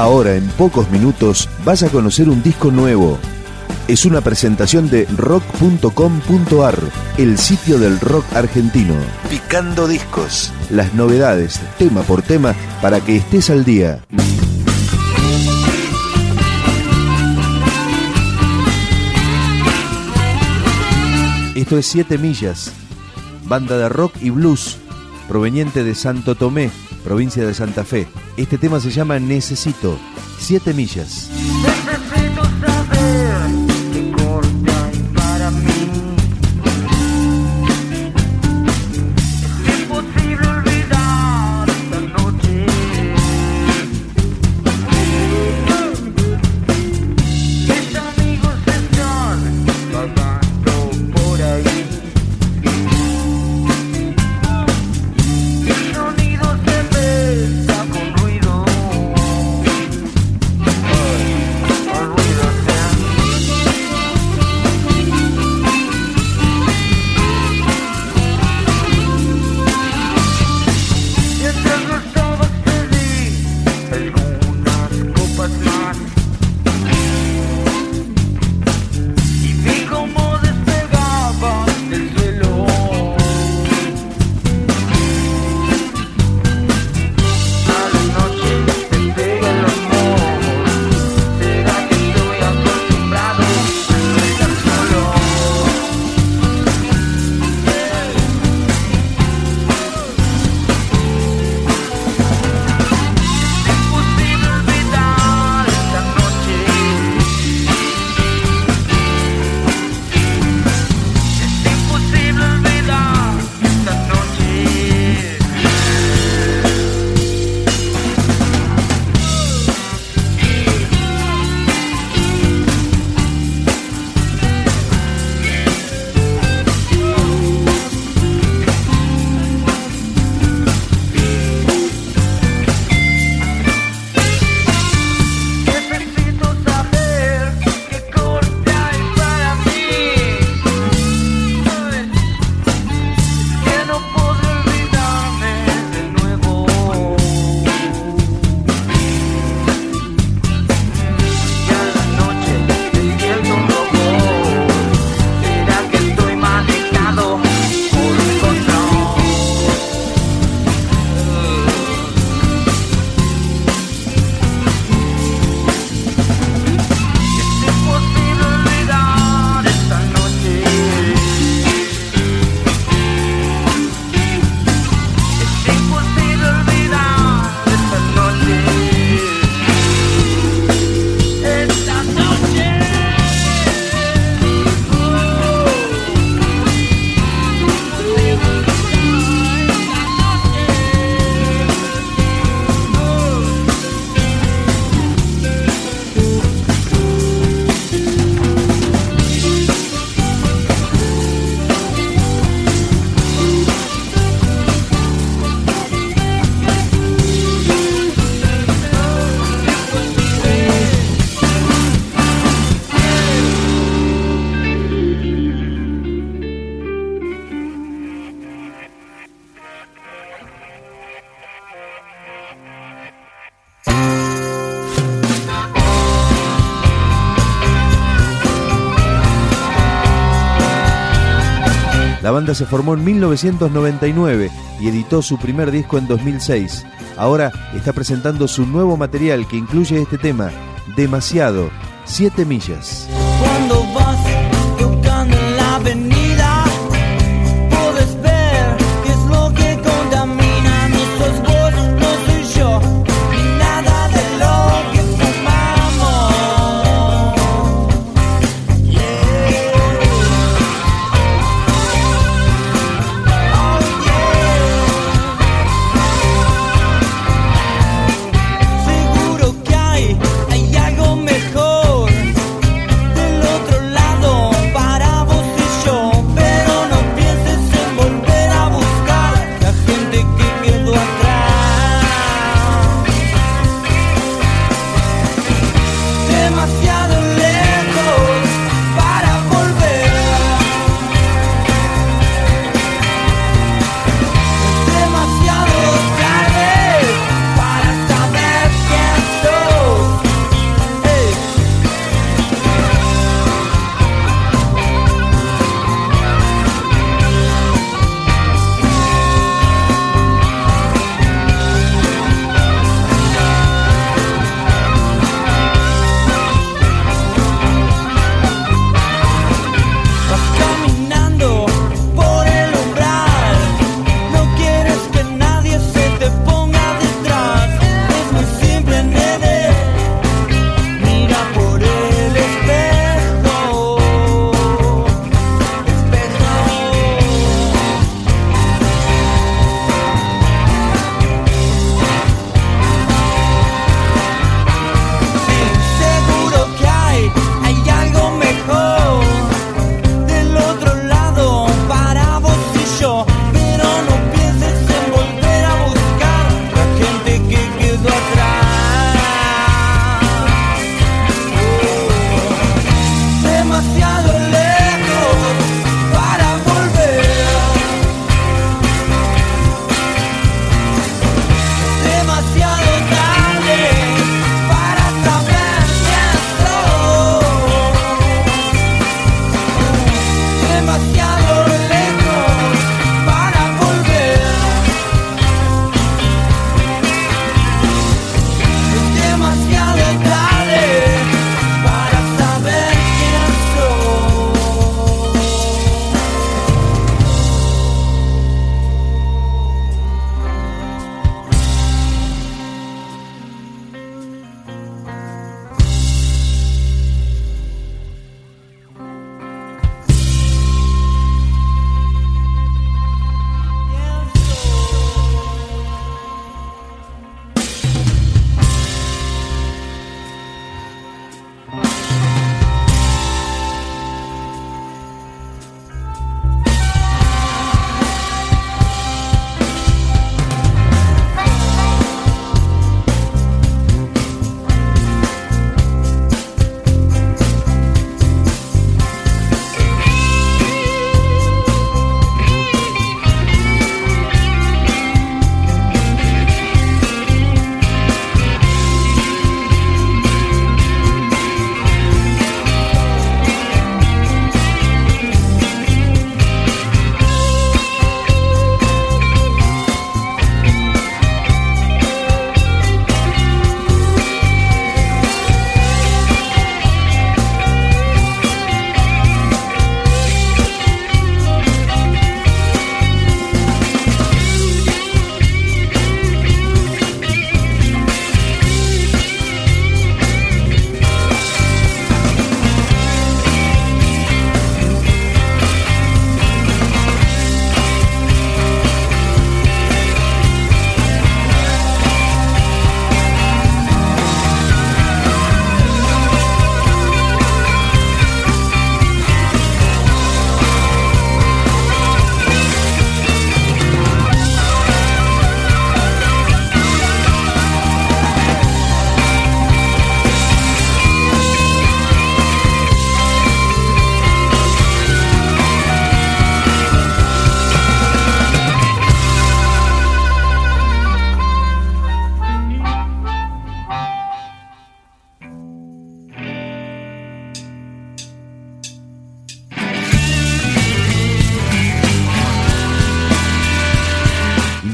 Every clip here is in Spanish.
Ahora, en pocos minutos, vas a conocer un disco nuevo. Es una presentación de rock.com.ar, el sitio del rock argentino. Picando discos. Las novedades, tema por tema, para que estés al día. Esto es 7 millas, banda de rock y blues, proveniente de Santo Tomé, provincia de Santa Fe. Este tema se llama Necesito, 7 millas. Banda se formó en 1999 y editó su primer disco en 2006. Ahora está presentando su nuevo material que incluye este tema, Demasiado, 7 millas.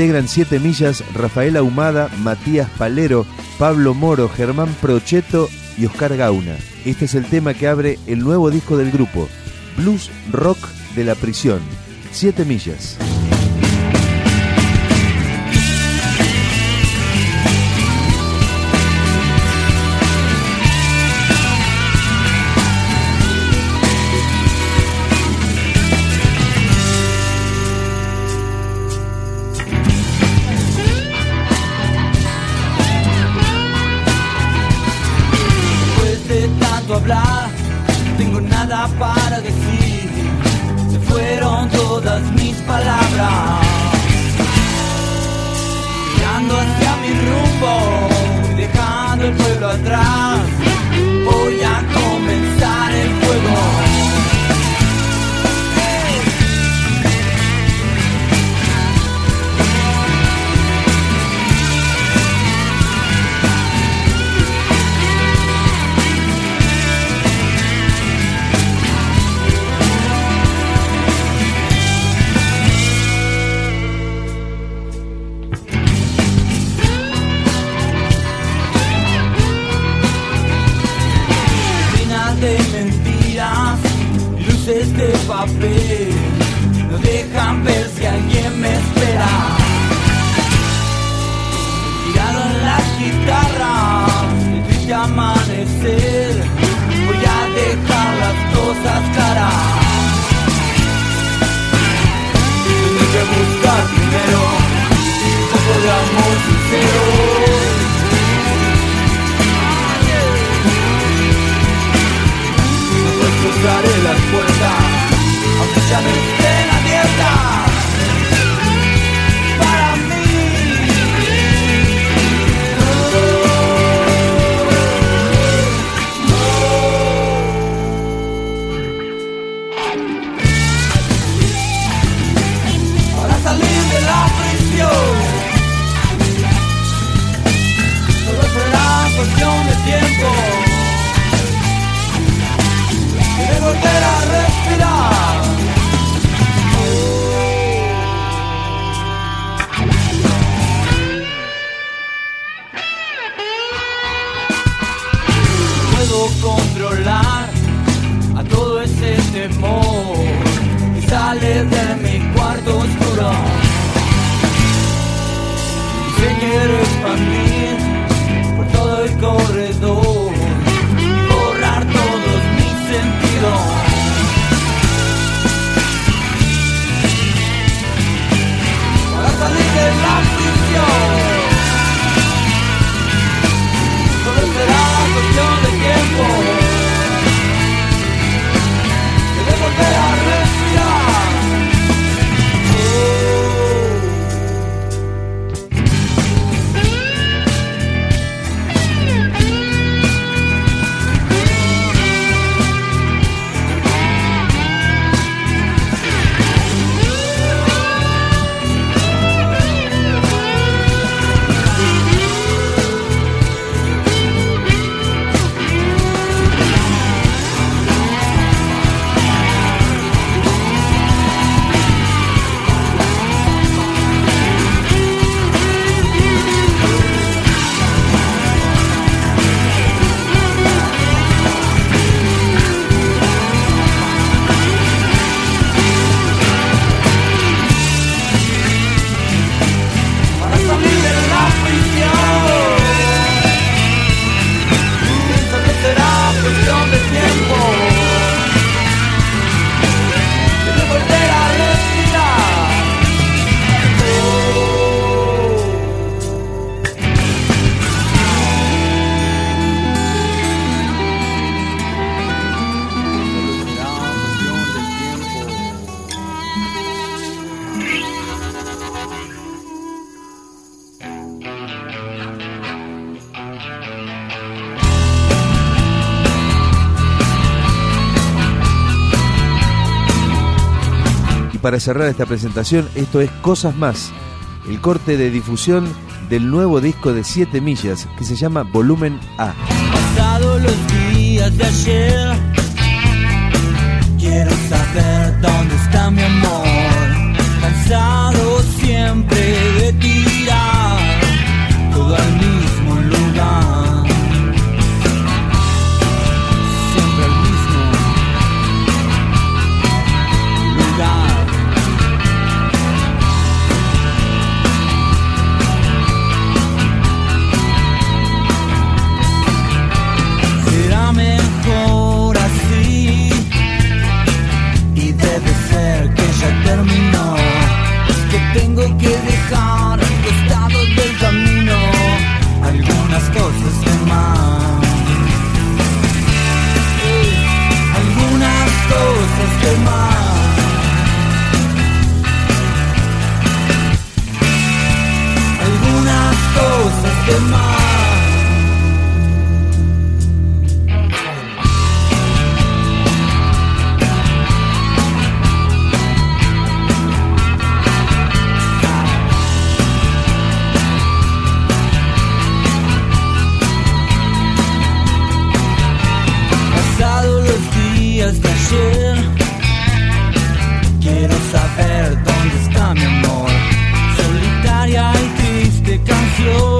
Integran 7 millas Rafael Ahumada, Matías Palero, Pablo Moro, Germán Procheto y Oscar Gauna. Este es el tema que abre el nuevo disco del grupo, Blues Rock de la Prisión, 7 millas. para cerrar esta presentación, esto es Cosas Más, el corte de difusión del nuevo disco de 7 millas que se llama Volumen A. Pasado los días de ayer, quiero saber dónde está mi amor. Cansado siempre de tirar todo al mío. Quiero saber dónde está mi amor. Solitaria y triste canción.